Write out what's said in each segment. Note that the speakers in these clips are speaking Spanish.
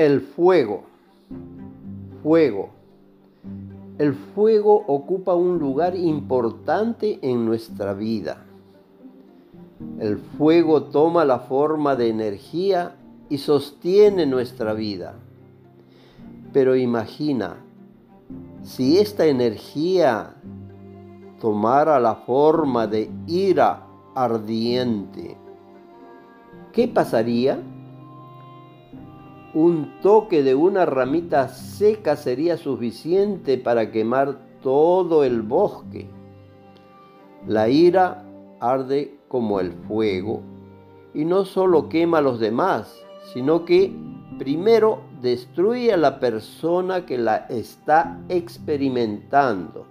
El fuego. Fuego. El fuego ocupa un lugar importante en nuestra vida. El fuego toma la forma de energía y sostiene nuestra vida. Pero imagina, si esta energía tomara la forma de ira ardiente, ¿qué pasaría? Un toque de una ramita seca sería suficiente para quemar todo el bosque. La ira arde como el fuego y no solo quema a los demás, sino que primero destruye a la persona que la está experimentando.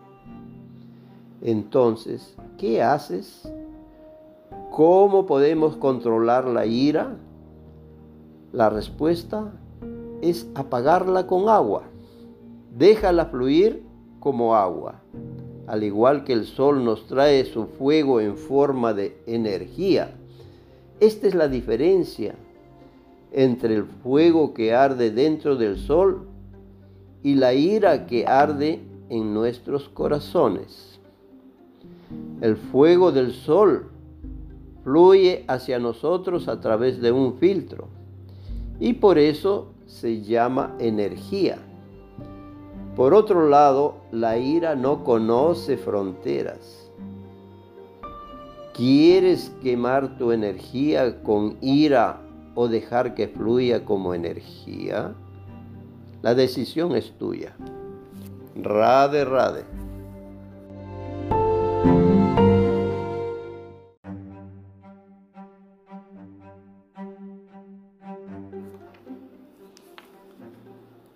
Entonces, ¿qué haces? ¿Cómo podemos controlar la ira? La respuesta es apagarla con agua. Déjala fluir como agua. Al igual que el sol nos trae su fuego en forma de energía. Esta es la diferencia entre el fuego que arde dentro del sol y la ira que arde en nuestros corazones. El fuego del sol fluye hacia nosotros a través de un filtro y por eso se llama energía. Por otro lado, la ira no conoce fronteras. ¿Quieres quemar tu energía con ira o dejar que fluya como energía? La decisión es tuya. Rade, rade.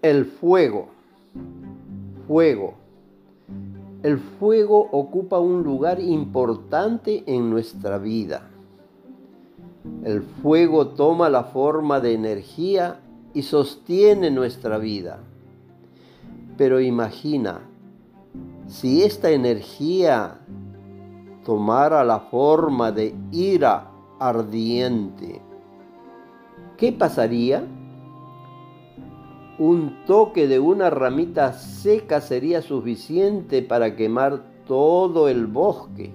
El fuego. Fuego. El fuego ocupa un lugar importante en nuestra vida. El fuego toma la forma de energía y sostiene nuestra vida. Pero imagina, si esta energía tomara la forma de ira ardiente, ¿qué pasaría? Un toque de una ramita seca sería suficiente para quemar todo el bosque.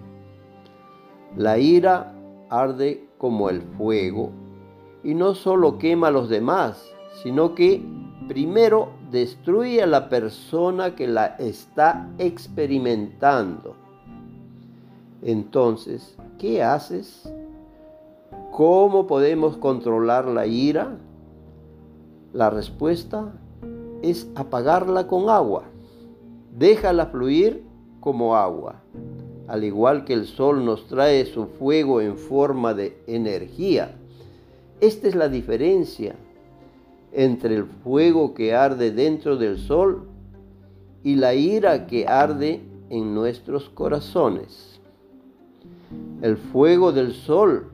La ira arde como el fuego y no solo quema a los demás, sino que primero destruye a la persona que la está experimentando. Entonces, ¿qué haces? ¿Cómo podemos controlar la ira? La respuesta es apagarla con agua. Déjala fluir como agua. Al igual que el sol nos trae su fuego en forma de energía. Esta es la diferencia entre el fuego que arde dentro del sol y la ira que arde en nuestros corazones. El fuego del sol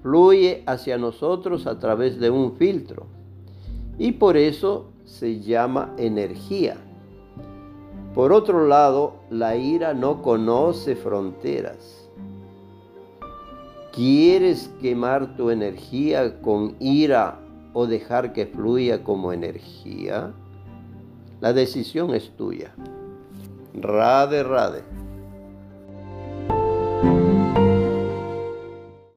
fluye hacia nosotros a través de un filtro y por eso se llama energía. Por otro lado, la ira no conoce fronteras. ¿Quieres quemar tu energía con ira o dejar que fluya como energía? La decisión es tuya. Rade, rade.